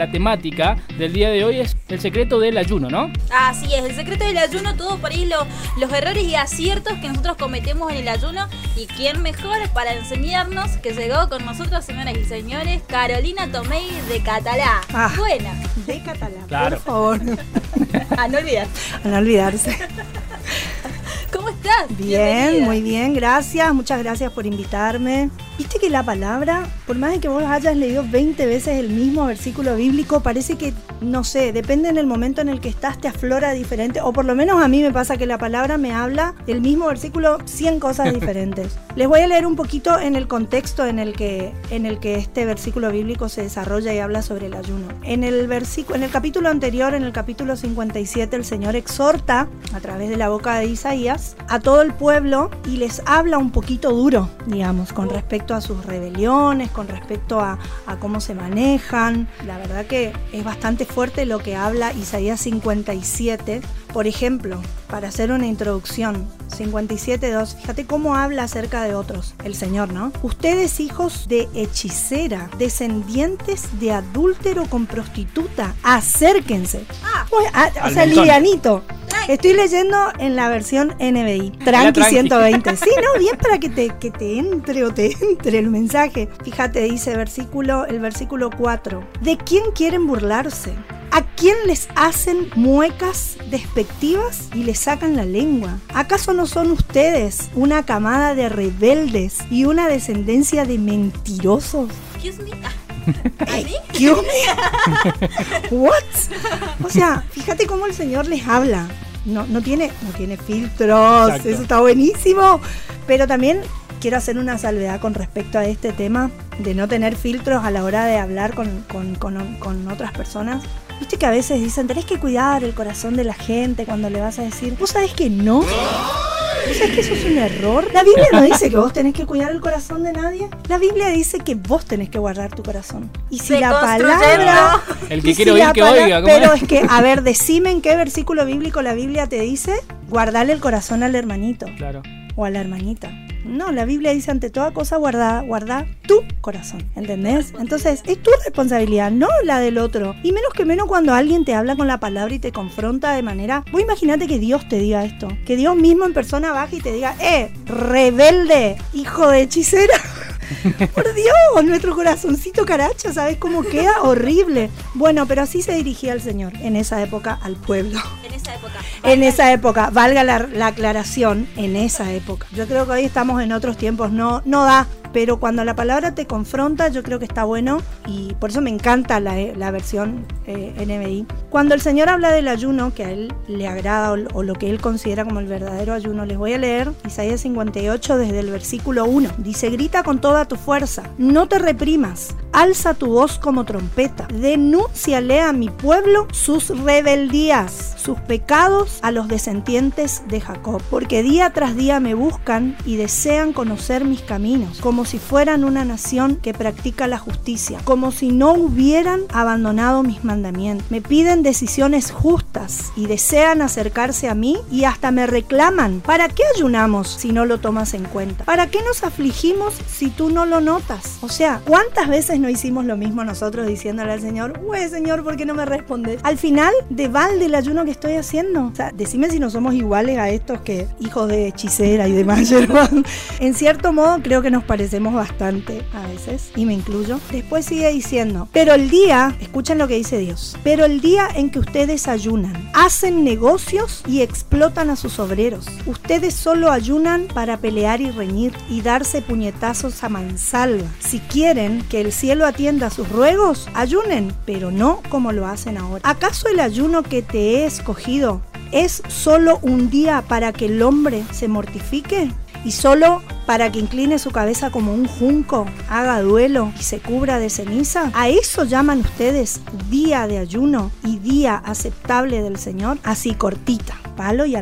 la temática del día de hoy es el secreto del ayuno, ¿no? Así es, el secreto del ayuno, todo por ahí los errores y aciertos que nosotros cometemos en el ayuno. Y quién mejor para enseñarnos que llegó con nosotros, señoras y señores, Carolina Tomei de Catalá. Ah. Buena. De Catalá, Claro. por favor. A no olvidar. A no olvidarse. ¿Cómo estás? Bien, Bienvenida. muy bien, gracias, muchas gracias por invitarme. Viste que la palabra, por más de que vos hayas leído 20 veces el mismo versículo bíblico, parece que, no sé, depende en el momento en el que estás, te aflora diferente, o por lo menos a mí me pasa que la palabra me habla del mismo versículo 100 cosas diferentes. Les voy a leer un poquito en el contexto en el que, en el que este versículo bíblico se desarrolla y habla sobre el ayuno. En el, versículo, en el capítulo anterior, en el capítulo 57, el Señor exhorta a través de la boca de Isaías a todo el pueblo y les habla un poquito duro, digamos, con respecto a sus rebeliones, con respecto a, a cómo se manejan. La verdad que es bastante fuerte lo que habla Isaías 57. Por ejemplo, para hacer una introducción, 57.2, fíjate cómo habla acerca de otros, el Señor, ¿no? Ustedes hijos de hechicera, descendientes de adúltero con prostituta, acérquense. Ah. O sea, mentón. livianito. Estoy leyendo en la versión NBI. Tranqui tranqui. 120. Sí, no, bien para que te, que te entre o te entre el mensaje. Fíjate, dice versículo, el versículo 4. ¿De quién quieren burlarse? ¿A quién les hacen muecas despectivas y les sacan la lengua? ¿Acaso no son ustedes una camada de rebeldes y una descendencia de mentirosos? Excuse me. Ah, ¿A mí? Excuse me. What? O sea, fíjate cómo el Señor les habla. No, no tiene, no tiene filtros, Exacto. eso está buenísimo. Pero también quiero hacer una salvedad con respecto a este tema de no tener filtros a la hora de hablar con, con- con- con otras personas. Viste que a veces dicen, tenés que cuidar el corazón de la gente cuando le vas a decir, ¿vos sabés que no? ¿Vos sabés que eso es un error? La Biblia no dice que vos tenés que cuidar el corazón de nadie. La Biblia dice que vos tenés que guardar tu corazón. Y si la palabra... El que y quiere si oír que pala- oiga. ¿cómo Pero es? es que, a ver, decime en qué versículo bíblico la Biblia te dice guardarle el corazón al hermanito Claro. o a la hermanita. No, la Biblia dice ante toda cosa guardada, guarda tu corazón, ¿entendés? Entonces, es tu responsabilidad, no la del otro. Y menos que menos cuando alguien te habla con la palabra y te confronta de manera... Vos imagínate que Dios te diga esto, que Dios mismo en persona baje y te diga, eh, rebelde, hijo de hechicera. Por Dios, nuestro corazoncito caracha, ¿sabes cómo queda? Horrible. Bueno, pero así se dirigía el Señor en esa época al pueblo. En esa época. En esa época, valga la, la aclaración, en esa época. Yo creo que hoy estamos en otros tiempos, no, no da. Pero cuando la palabra te confronta, yo creo que está bueno y por eso me encanta la, la versión eh, NBI. Cuando el Señor habla del ayuno, que a Él le agrada o, o lo que Él considera como el verdadero ayuno, les voy a leer Isaías 58 desde el versículo 1. Dice, grita con toda tu fuerza, no te reprimas, alza tu voz como trompeta, denúnciale a mi pueblo sus rebeldías, sus pecados a los descendientes de Jacob, porque día tras día me buscan y desean conocer mis caminos, como si fueran una nación que practica la justicia, como si no hubieran abandonado mis mandamientos. Me piden decisiones justas y desean acercarse a mí y hasta me reclaman, ¿para qué ayunamos si no lo tomas en cuenta? ¿Para qué nos afligimos si tú no lo notas? O sea, ¿cuántas veces no hicimos lo mismo nosotros diciéndole al Señor, güey Señor, ¿por qué no me respondes? Al final, de balde el ayuno que estoy haciendo. O sea, decime si no somos iguales a estos que hijos de hechicera y demás, Germán. En cierto modo, creo que nos parecemos bastante a veces, y me incluyo. Después sigue diciendo, pero el día, escuchen lo que dice Dios, pero el día en que ustedes ayunan, hacen negocios y explotan a sus obreros. Ustedes solo ayunan para pelear y reñir y darse puñetazos a mansalva. Si quieren que el cielo atienda sus ruegos, ayunen, pero no como lo hacen ahora. ¿Acaso el ayuno que te he escogido es solo un día para que el hombre se mortifique? ¿Y solo para que incline su cabeza como un junco, haga duelo y se cubra de ceniza? ¿A eso llaman ustedes día de ayuno y día aceptable del Señor? Así cortita, y.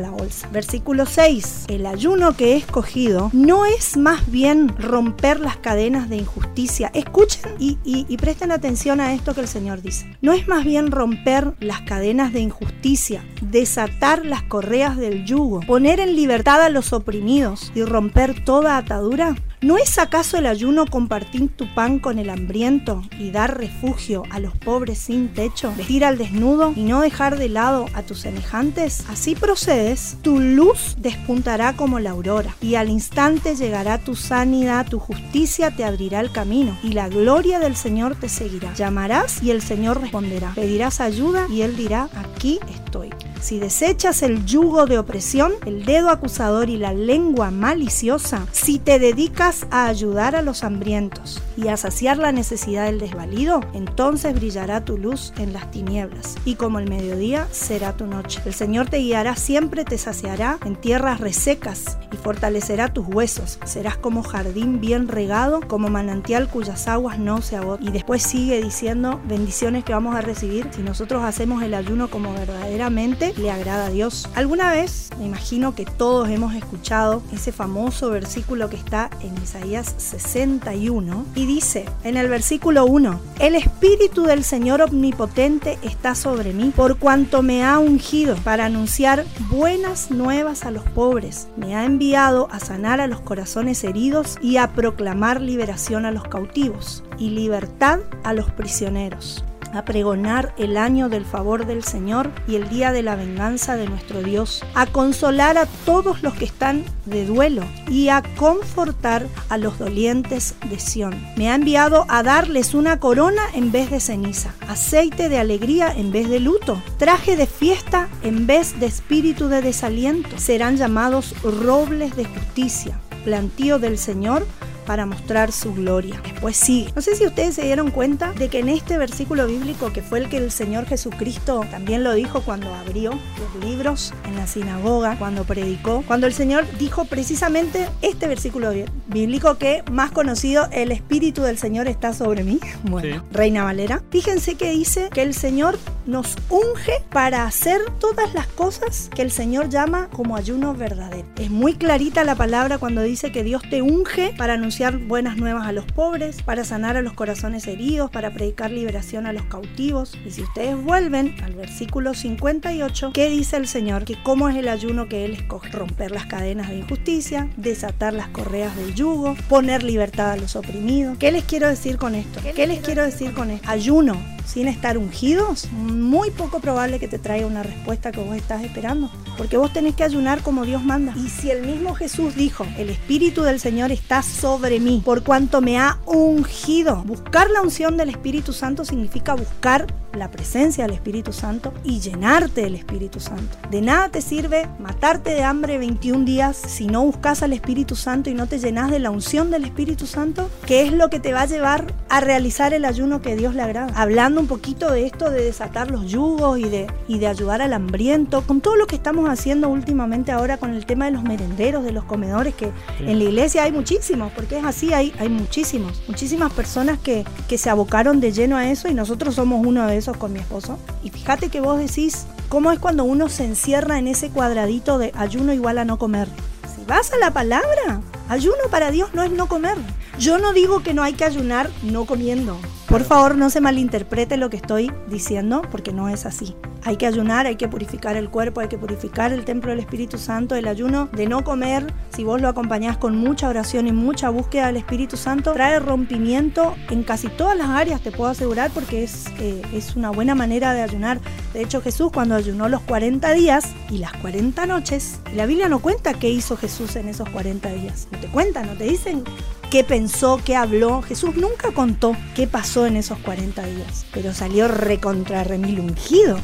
Versículo 6. El ayuno que he escogido no es más bien romper las cadenas de injusticia. Escuchen y presten atención a esto que el Señor dice. No es más bien romper las cadenas de injusticia, desatar las correas del yugo, poner en libertad a los oprimidos y romper toda atadura. ¿No es acaso el ayuno compartir tu pan con el hambriento y dar refugio a los pobres sin techo, vestir al desnudo y no dejar de lado a tus semejantes? Así procedes, tu luz despuntará como la aurora y al instante llegará tu sanidad, tu justicia te abrirá el camino y la gloria del Señor te seguirá. Llamarás y el Señor responderá. Pedirás ayuda y Él dirá, aquí estoy. Si desechas el yugo de opresión, el dedo acusador y la lengua maliciosa, si te dedicas a ayudar a los hambrientos y a saciar la necesidad del desvalido, entonces brillará tu luz en las tinieblas y como el mediodía será tu noche. El Señor te guiará siempre, te saciará en tierras resecas y fortalecerá tus huesos. Serás como jardín bien regado, como manantial cuyas aguas no se agotan. Y después sigue diciendo bendiciones que vamos a recibir si nosotros hacemos el ayuno como verdaderamente le agrada a Dios. Alguna vez, me imagino que todos hemos escuchado ese famoso versículo que está en Isaías 61 y dice en el versículo 1, el Espíritu del Señor Omnipotente está sobre mí por cuanto me ha ungido para anunciar buenas nuevas a los pobres, me ha enviado a sanar a los corazones heridos y a proclamar liberación a los cautivos y libertad a los prisioneros a pregonar el año del favor del Señor y el día de la venganza de nuestro Dios, a consolar a todos los que están de duelo y a confortar a los dolientes de Sión. Me ha enviado a darles una corona en vez de ceniza, aceite de alegría en vez de luto, traje de fiesta en vez de espíritu de desaliento. Serán llamados robles de justicia, plantío del Señor para mostrar su gloria. Después sigue. No sé si ustedes se dieron cuenta de que en este versículo bíblico, que fue el que el Señor Jesucristo también lo dijo cuando abrió los libros en la sinagoga, cuando predicó, cuando el Señor dijo precisamente este versículo bíblico que más conocido, el Espíritu del Señor está sobre mí. Bueno, Reina Valera. Fíjense que dice que el Señor nos unge para hacer todas las cosas que el Señor llama como ayuno verdadero. Es muy clarita la palabra cuando dice que Dios te unge para anunciar buenas nuevas a los pobres, para sanar a los corazones heridos, para predicar liberación a los cautivos. Y si ustedes vuelven al versículo 58, ¿qué dice el Señor? Que cómo es el ayuno que Él escoge. Romper las cadenas de injusticia, desatar las correas del yugo, poner libertad a los oprimidos. ¿Qué les quiero decir con esto? ¿Qué les quiero decir con esto? Ayuno sin estar ungidos, muy poco probable que te traiga una respuesta que vos estás esperando. Porque vos tenés que ayunar como Dios manda. Y si el mismo Jesús dijo, el Espíritu del Señor está sobre mí, por cuanto me ha ungido. Buscar la unción del Espíritu Santo significa buscar la presencia del Espíritu Santo y llenarte del Espíritu Santo. De nada te sirve matarte de hambre 21 días si no buscas al Espíritu Santo y no te llenas de la unción del Espíritu Santo, que es lo que te va a llevar a realizar el ayuno que Dios le agrada. Hablando un poquito de esto de desatar los yugos y de, y de ayudar al hambriento, con todo lo que estamos haciendo últimamente ahora con el tema de los merenderos, de los comedores, que en la iglesia hay muchísimos, porque es así, hay, hay muchísimos, muchísimas personas que, que se abocaron de lleno a eso y nosotros somos uno de con mi esposo. Y fíjate que vos decís, ¿cómo es cuando uno se encierra en ese cuadradito de ayuno igual a no comer? Si vas a la palabra, ayuno para Dios no es no comer. Yo no digo que no hay que ayunar no comiendo. Por favor, no se malinterprete lo que estoy diciendo, porque no es así. Hay que ayunar, hay que purificar el cuerpo, hay que purificar el templo del Espíritu Santo. El ayuno de no comer, si vos lo acompañás con mucha oración y mucha búsqueda del Espíritu Santo, trae rompimiento en casi todas las áreas, te puedo asegurar, porque es, eh, es una buena manera de ayunar. De hecho, Jesús cuando ayunó los 40 días y las 40 noches, la Biblia no cuenta qué hizo Jesús en esos 40 días. No te cuenta, no te dicen qué pensó, qué habló. Jesús nunca contó qué pasó en esos 40 días, pero salió recontra remil ungido.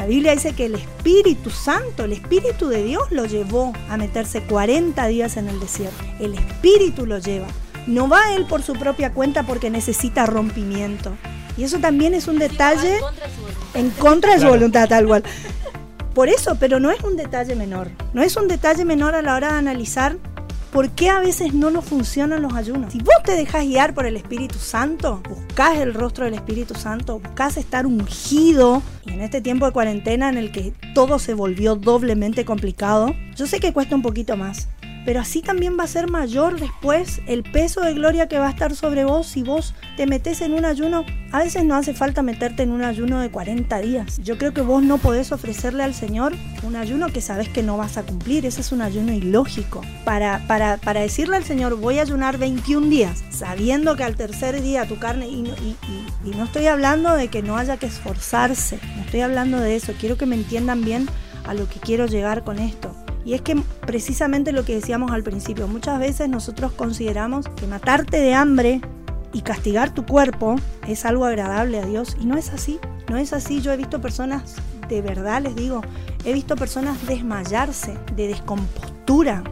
La Biblia dice que el Espíritu Santo, el Espíritu de Dios lo llevó a meterse 40 días en el desierto. El Espíritu lo lleva. No va él por su propia cuenta porque necesita rompimiento. Y eso también es un detalle en contra de su voluntad, tal cual. Por eso, pero no es un detalle menor. No es un detalle menor a la hora de analizar ¿Por qué a veces no nos funcionan los ayunos? Si vos te dejas guiar por el Espíritu Santo, buscás el rostro del Espíritu Santo, buscás estar ungido, y en este tiempo de cuarentena en el que todo se volvió doblemente complicado, yo sé que cuesta un poquito más, pero así también va a ser mayor después el peso de gloria que va a estar sobre vos si vos te metes en un ayuno. A veces no hace falta meterte en un ayuno de 40 días. Yo creo que vos no podés ofrecerle al Señor un ayuno que sabes que no vas a cumplir. Ese es un ayuno ilógico. Para, para, para decirle al Señor, voy a ayunar 21 días, sabiendo que al tercer día tu carne, y, y, no estoy hablando de que no haya que esforzarse, no estoy hablando de eso, quiero que me entiendan bien a lo que quiero llegar con esto. Y es que precisamente lo que decíamos al principio, muchas veces nosotros consideramos que matarte de hambre y castigar tu cuerpo es algo agradable a Dios y no es así, no es así. Yo he visto personas, de verdad les digo, he visto personas desmayarse de descompostura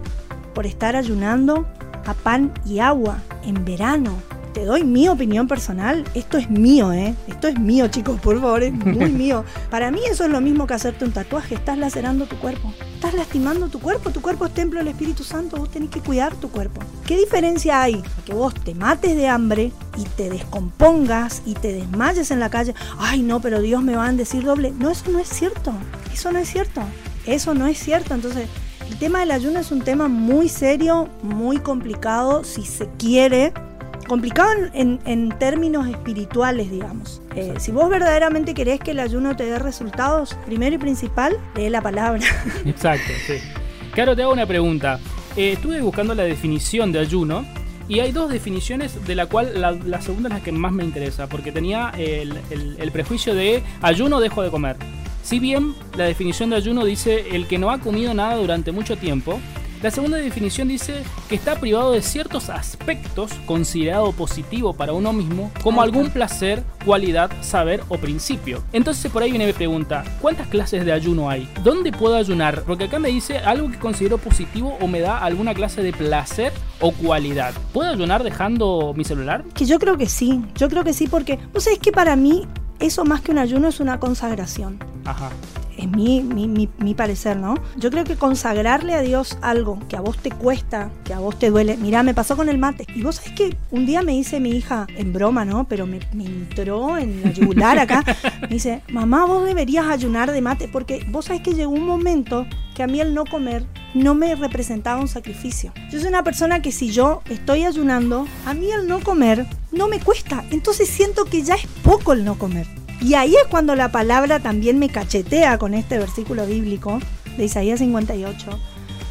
por estar ayunando a pan y agua en verano. Te doy mi opinión personal, esto es mío, ¿eh? Esto es mío, chicos, por favor, es muy mío. Para mí eso es lo mismo que hacerte un tatuaje, estás lacerando tu cuerpo estás lastimando tu cuerpo. Tu cuerpo es templo del Espíritu Santo. Vos tenés que cuidar tu cuerpo. ¿Qué diferencia hay? Que vos te mates de hambre y te descompongas y te desmayes en la calle. Ay, no, pero Dios me va a decir doble. No, eso no es cierto. Eso no es cierto. Eso no es cierto. Entonces, el tema del ayuno es un tema muy serio, muy complicado, si se quiere complicado en, en, términos espirituales, digamos. Eh, si vos verdaderamente querés que el ayuno te dé resultados, primero y principal, lee la palabra. Exacto, sí. Claro, te hago una pregunta. Eh, estuve buscando la definición de ayuno y hay dos definiciones de la cual la, la segunda es la que más me interesa, porque tenía el, el, el prejuicio de ayuno dejo de comer. Si bien la definición de ayuno dice el que no ha comido nada durante mucho tiempo, la segunda definición dice que está privado de ciertos aspectos considerado positivo para uno mismo, como algún placer, cualidad, saber o principio. Entonces por ahí viene mi pregunta, ¿cuántas clases de ayuno hay? ¿Dónde puedo ayunar? Porque acá me dice algo que considero positivo o me da alguna clase de placer o cualidad. ¿Puedo ayunar dejando mi celular? Que yo creo que sí, yo creo que sí porque, vos sabés que para mí eso más que un ayuno es una consagración. Ajá es mi, mi, mi, mi, parecer, ¿no? Yo creo que consagrarle a Dios algo que a vos te cuesta, que a vos te duele. Mirá, me pasó con el mate. Y vos sabés que un día me dice mi hija, en broma, ¿no? Pero me, me entró en la yugular acá. Me dice, mamá, vos deberías ayunar de mate. Porque vos sabés que llegó un momento que a mí el no comer no me representaba un sacrificio. Yo soy una persona que si yo estoy ayunando, a mí el no comer no me cuesta. Entonces siento que ya es poco el no comer. Y ahí es cuando la palabra también me cachetea con este versículo bíblico de Isaías 58.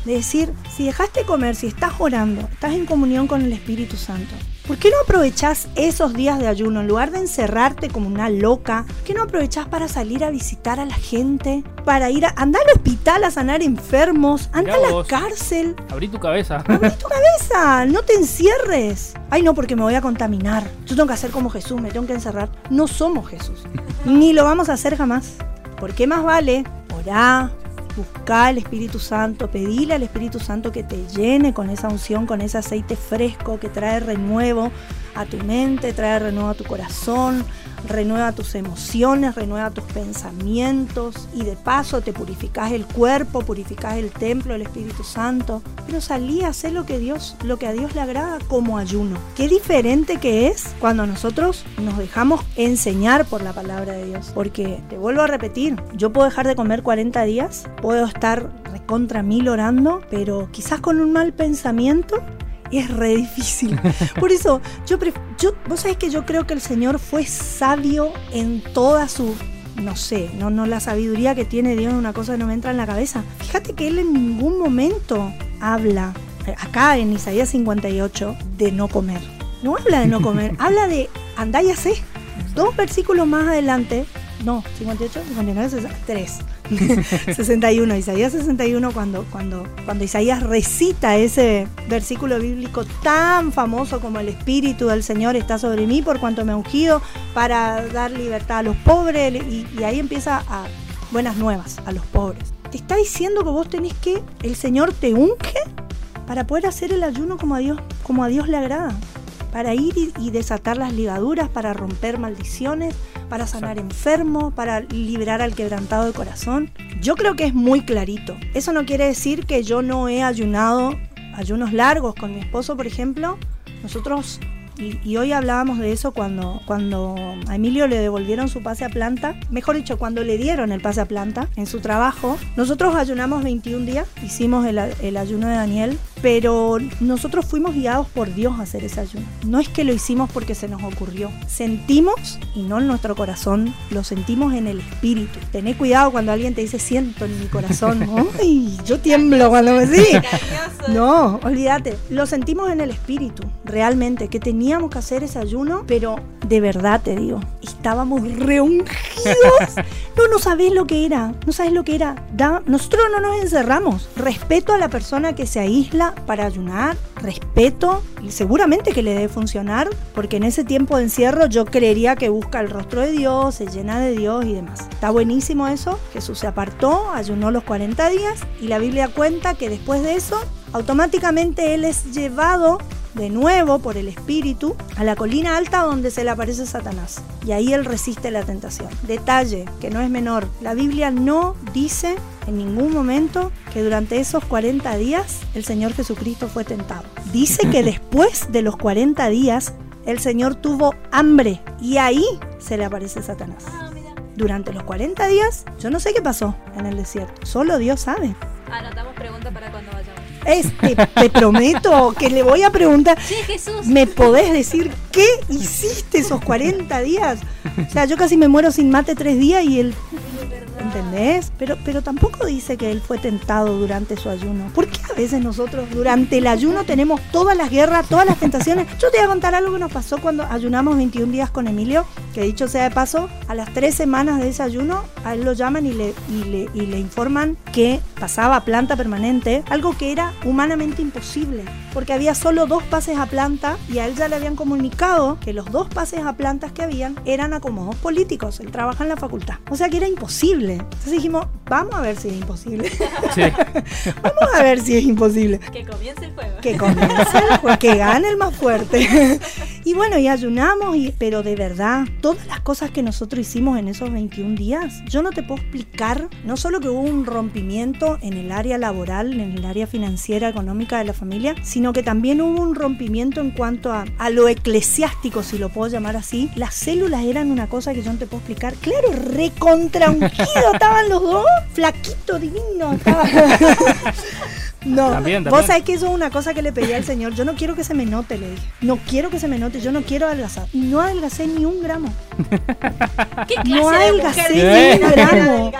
De decir, si dejaste comer, si estás orando, estás en comunión con el Espíritu Santo, ¿por qué no aprovechás esos días de ayuno en lugar de encerrarte como una loca? ¿Por qué no aprovechás para salir a visitar a la gente? Para ir a andar al hospital a sanar enfermos, anda a la vos. cárcel. Abrí tu cabeza. Abrí tu cabeza, no te encierres. Ay, no, porque me voy a contaminar. Yo tengo que hacer como Jesús, me tengo que encerrar. No somos Jesús. Ni lo vamos a hacer jamás. ¿Por qué más vale? Orá, buscar al Espíritu Santo, pedirle al Espíritu Santo que te llene con esa unción, con ese aceite fresco que trae renuevo a tu mente, trae renuevo a tu corazón, renueva tus emociones, renueva tus pensamientos y de paso te purificas el cuerpo, purificas el templo del Espíritu Santo. Pero salí a hacer lo que Dios, lo que a Dios le agrada como ayuno. Qué diferente que es cuando nosotros nos dejamos enseñar por la palabra de Dios. Porque te vuelvo a repetir, yo puedo dejar de comer 40 días, puedo estar contra mil orando, pero quizás con un mal pensamiento es re difícil. Por eso, yo, yo, vos sabés que yo creo que el Señor fue sabio en toda su, no sé, no, no la sabiduría que tiene Dios, una cosa que no me entra en la cabeza. Fíjate que Él en ningún momento habla, acá en Isaías 58, de no comer. No habla de no comer, habla de andá y hacé. Dos versículos más adelante, no, 58, 59, 63. 61, Isaías 61, cuando, cuando, cuando Isaías recita ese versículo bíblico tan famoso como el Espíritu del Señor está sobre mí por cuanto me ha ungido para dar libertad a los pobres, y, y ahí empieza a buenas nuevas a los pobres. Te está diciendo que vos tenés que, el Señor te unge para poder hacer el ayuno como a Dios, como a Dios le agrada para ir y, desatar las ligaduras, para romper maldiciones, para sanar enfermos, para liberar al quebrantado de corazón. Yo creo que es muy clarito. Eso no quiere decir que yo no he ayunado ayunos largos con mi esposo, por ejemplo. Nosotros, y, y hoy hablábamos de eso cuando, cuando a Emilio le devolvieron su pase a planta, mejor dicho, cuando le dieron el pase a planta en su trabajo, nosotros ayunamos 21 días, hicimos el, el ayuno de Daniel pero nosotros fuimos guiados por Dios a hacer ese ayuno. No es que lo hicimos porque se nos ocurrió. Sentimos, y no en nuestro corazón, lo sentimos en el espíritu. Tené cuidado cuando alguien te dice siento en mi corazón. ¡Ay! Yo tiemblo cuando me dice. No, olvídate. Lo sentimos en el espíritu, realmente, que teníamos que hacer ese ayuno, pero de verdad te digo, estábamos reungidos. No, no sabés lo que era. No sabes lo que era. Da, nosotros no nos encerramos. Respeto a la persona que se aísla para ayunar, respeto y seguramente que le debe funcionar, porque en ese tiempo de encierro yo creería que busca el rostro de Dios, se llena de Dios y demás. Está buenísimo eso. Jesús se apartó, ayunó los 40 días y la Biblia cuenta que después de eso, automáticamente él es llevado de nuevo por el espíritu a la colina alta donde se le aparece Satanás. Y ahí él resiste la tentación. Detalle que no es menor. La Biblia no dice en ningún momento que durante esos 40 días el Señor Jesucristo fue tentado. Dice que después de los 40 días el Señor tuvo hambre y ahí se le aparece Satanás. Durante los 40 días, yo no sé qué pasó en el desierto, solo Dios sabe. Anotamos preguntas para cuando vayamos. Este, te prometo que le voy a preguntar. Sí, Jesús. ¿Me podés decir qué hiciste esos 40 días? O sea, yo casi me muero sin mate tres días y él. ¿Entendés? Pero, pero tampoco dice que él fue tentado durante su ayuno. ¿Por qué a veces nosotros durante el ayuno tenemos todas las guerras, todas las tentaciones? Yo te voy a contar algo que nos pasó cuando ayunamos 21 días con Emilio, que dicho sea de paso, a las tres semanas de ese ayuno, a él lo llaman y le, y le, y le informan que pasaba a planta permanente, algo que era humanamente imposible, porque había solo dos pases a planta y a él ya le habían comunicado que los dos pases a plantas que habían eran acomodos políticos, él trabaja en la facultad. O sea que era imposible. Entonces dijimos, vamos a ver si es imposible. Sí. vamos a ver si es imposible. Que comience el juego. Que comience, el juego, que gane el más fuerte. y bueno, y ayunamos, y, pero de verdad, todas las cosas que nosotros hicimos en esos 21 días, yo no te puedo explicar, no solo que hubo un rompimiento en el área laboral, en el área financiera, económica de la familia, sino que también hubo un rompimiento en cuanto a, a lo eclesiástico, si lo puedo llamar así. Las células eran una cosa que yo no te puedo explicar. Claro, recontra ungido estaban los dos, flaquito, divino. estaba. No, También, vos también. sabés que eso es una cosa que le pedí al Señor. Yo no quiero que se me note, le dije. No quiero que se me note, yo no quiero adelgazar. No adelgacé ni un gramo. ¿Qué clase No de adelgacé ni un gramo.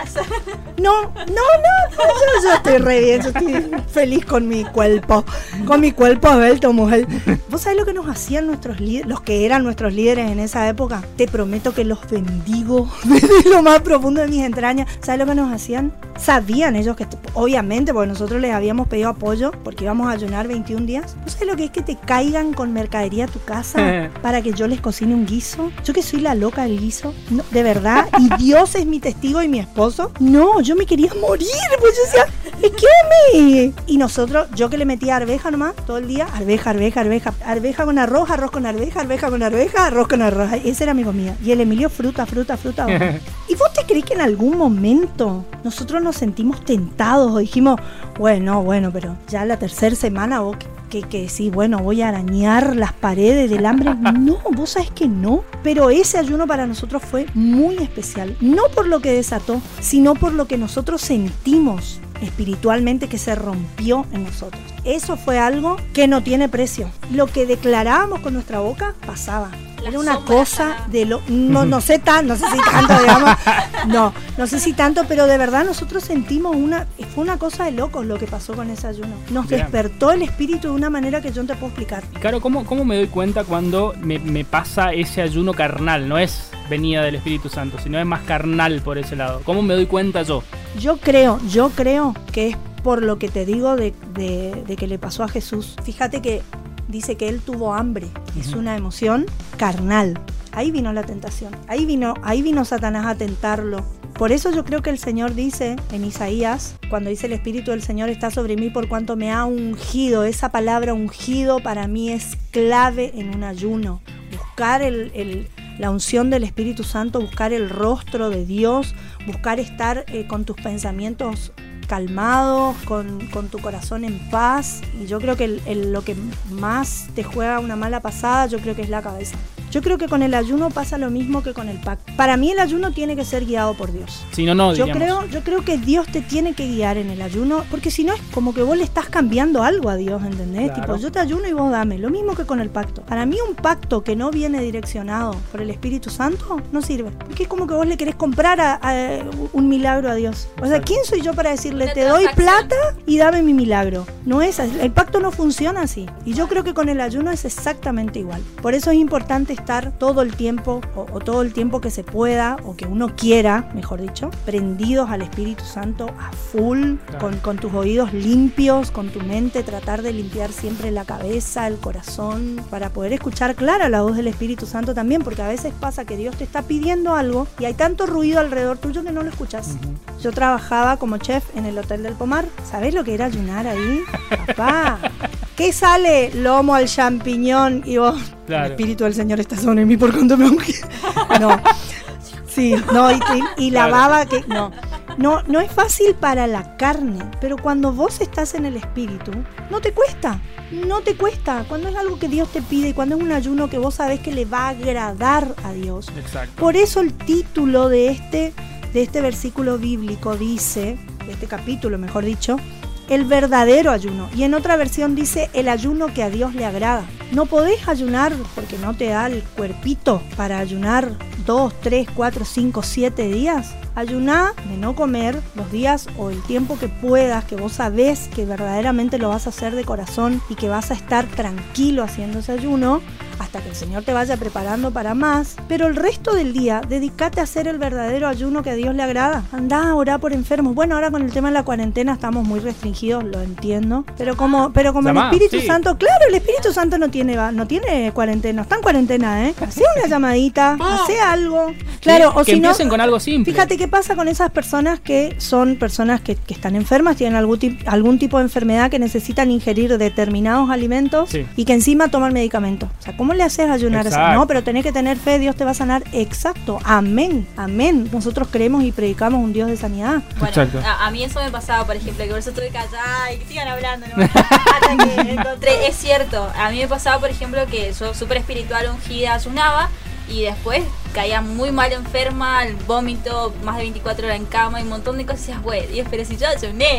No, no, no, no, yo, yo estoy re bien, yo estoy feliz con mi cuerpo, con mi cuerpo esbelto, mujer. ¿Vos sabés lo que nos hacían nuestros líderes, los que eran nuestros líderes en esa época? Te prometo que los bendigo desde lo más profundo de mis entrañas. ¿Sabes lo que nos hacían? Sabían ellos que, obviamente, porque nosotros les habíamos pedido apoyo, porque íbamos a ayunar 21 días. ¿Vos sabés lo que es que te caigan con mercadería a tu casa para que yo les cocine un guiso? Yo que soy la loca del guiso, no, de verdad, y Dios es mi testigo y mi esposo. No, yo me quería morir, pues yo decía, ¿qué? Y nosotros, yo que le metía arveja nomás todo el día, arveja, arveja, arveja, arveja con arroz, arroz con arveja, arveja con arveja, arroz con arroz. Esa era mi comida. Y el Emilio, fruta, fruta, fruta. ¿Y vos te crees que en algún momento nosotros nos sentimos tentados o dijimos, bueno, bueno, pero ya la tercera semana vos que, que sí, bueno, voy a arañar las paredes del hambre. No, vos sabés que no. Pero ese ayuno para nosotros fue muy especial. No por lo que desató, sino por lo que nosotros sentimos espiritualmente que se rompió en nosotros. Eso fue algo que no tiene precio. Lo que declarábamos con nuestra boca pasaba. Era una cosa de lo no no sé tan no sé si tanto digamos no no sé si tanto pero de verdad nosotros sentimos una fue una cosa de locos lo que pasó con ese ayuno nos Bien. despertó el espíritu de una manera que yo no te puedo explicar Claro, ¿cómo, ¿cómo me doy cuenta cuando me, me pasa ese ayuno carnal? No es venida del Espíritu Santo, sino es más carnal por ese lado. ¿Cómo me doy cuenta yo? Yo creo, yo creo que es por lo que te digo de, de- de que le pasó a Jesús. Fíjate que dice que él tuvo hambre. Es una emoción carnal. Ahí vino la tentación. Ahí vino, ahí vino Satanás a tentarlo. Por eso yo creo que el Señor dice en Isaías, cuando dice el Espíritu del Señor está sobre mí por cuanto me ha ungido, esa palabra ungido para mí es clave en un ayuno. Buscar el- el- la unción del Espíritu Santo, buscar el rostro de Dios, buscar estar eh, con tus pensamientos calmados, con, con tu corazón en paz. Y yo creo que el- el- lo que más te juega una mala pasada, yo creo que es la cabeza. Yo creo que con el ayuno pasa lo mismo que con el pacto. Para mí el ayuno tiene que ser guiado por Dios. Si no, no, Yo creo, yo creo que Dios te tiene que guiar en el ayuno, porque si no es como que vos le estás cambiando algo a Dios, ¿entendés? Claro. Tipo, yo te ayuno y vos dame. Lo mismo que con el pacto. Para mí un pacto que no viene direccionado por el Espíritu Santo no sirve. Porque es como que vos le querés comprar a- a un milagro a Dios. O sea. ¿quién soy yo para decirle, te doy plata y dame mi milagro? No es así. El pacto no funciona así. Y yo creo que con el ayuno es exactamente igual. Por eso es importante estar todo el tiempo, o, o todo el tiempo que se pueda, o que uno quiera, mejor dicho, prendidos al Espíritu Santo a full, Claro. con, con tus oídos limpios, con tu mente, tratar de limpiar siempre la cabeza, el corazón, para poder escuchar clara la voz del Espíritu Santo también, porque a veces pasa que Dios te está pidiendo algo y hay tanto ruido alrededor tuyo que no lo escuchas. Yo trabajaba como chef en el Hotel del Pomar. ¿Sabés lo que era ayunar ahí? Papá. ¿Qué sale? Lomo al champiñón y vos. Claro. El espíritu del Señor está sobre mí por cuanto me ungí. No. Sí, no, y, y- y la Claro. baba que. No. No, no es fácil para la carne, pero cuando vos estás en el espíritu, no te cuesta. No te cuesta. Cuando es algo que Dios te pide y cuando es un ayuno que vos sabés que le va a agradar a Dios, Exacto. por eso el título de este, de este versículo bíblico dice, de este capítulo mejor dicho, el verdadero ayuno. Y en otra versión dice el ayuno que a Dios le agrada. No podés ayunar porque no te da el cuerpito para ayunar 2, 3, 4, 5, 7 días. Ayuná de no comer los días o el tiempo que puedas, que vos sabés que verdaderamente lo vas a hacer de corazón y que vas a estar tranquilo haciendo ese ayuno hasta que el Señor te vaya preparando para más. Pero el resto del día, dedícate a hacer el verdadero ayuno que a Dios le agrada. Andá a orar por enfermos. Bueno, ahora con el tema de la cuarentena estamos muy restringidos, lo entiendo. Pero como, pero como Llamá, el Espíritu sí. Santo, claro, el Espíritu Santo no tiene, no tiene cuarentena, está en cuarentena, ¿eh? Hacé una llamadita, hacé algo. Claro, que o si no, empiecen con algo simple. Fíjate qué pasa con esas personas que son personas que, que están enfermas, tienen algún, tip- algún tipo de enfermedad que necesitan ingerir determinados alimentos Sí. y que encima toman medicamentos. O sea, ¿cómo le haces ayunar? Exacto. No, pero tenés que tener fe, Dios te va a sanar. Exacto, amén, amén. Nosotros creemos y predicamos un Dios de sanidad. Bueno, Exacto. a, a mí eso me pasaba, por ejemplo, que por eso estuve callada y que sigan hablando. ¿no? Hasta que encontré, es cierto, a mí me pasaba, por ejemplo, que yo súper espiritual, ungida, ayunaba y después caía muy mal enferma, el vómito, más de 24 horas en cama y un montón de cosas. Y Dios, pero si yo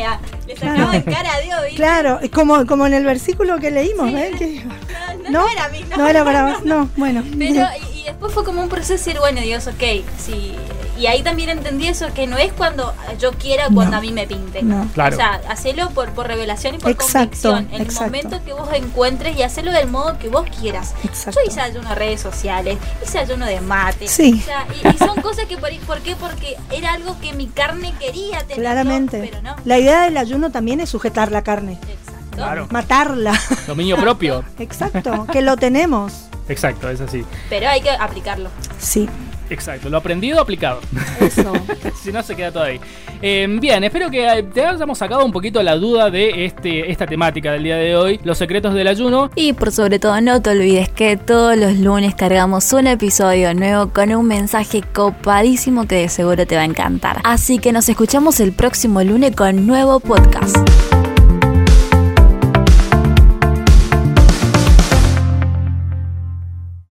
ah, le sacaba en cara a Dios, ¿viste? Claro, es como, como en el versículo que leímos. Que- No, no, no era mí, no. no era para vos, no, bueno. Pero, y, y después fue como un proceso de decir, bueno, Dios, ok, sí. Y ahí también entendí eso, que no es cuando yo quiera o cuando No. a mí me pinte. No. Claro. O sea, hacelo por, por revelación y por Exacto, convicción. En exacto. el momento que vos encuentres y hacelo del modo que vos quieras. Exacto. Yo hice ayuno de redes sociales, hice ayuno de mate. Sí. O sea, y, y son cosas que por, ¿por qué? Porque era algo que mi carne quería tener. Claramente. Pero no. La idea del ayuno también es sujetar la carne, Exacto. Claro. matarla. Dominio propio. Exacto, que lo tenemos. Exacto, es así. Pero hay que aplicarlo. Sí, Exacto. Lo aprendido, aplicado. eso. si no, se queda todo ahí. Eh, bien, espero que eh, te hayamos sacado un poquito la duda de este, esta temática del día de hoy, los secretos del ayuno. Y por sobre todo no te olvides que todos los lunes cargamos un episodio nuevo con un mensaje copadísimo que de seguro te va a encantar. Así que nos escuchamos el próximo lunes con nuevo podcast.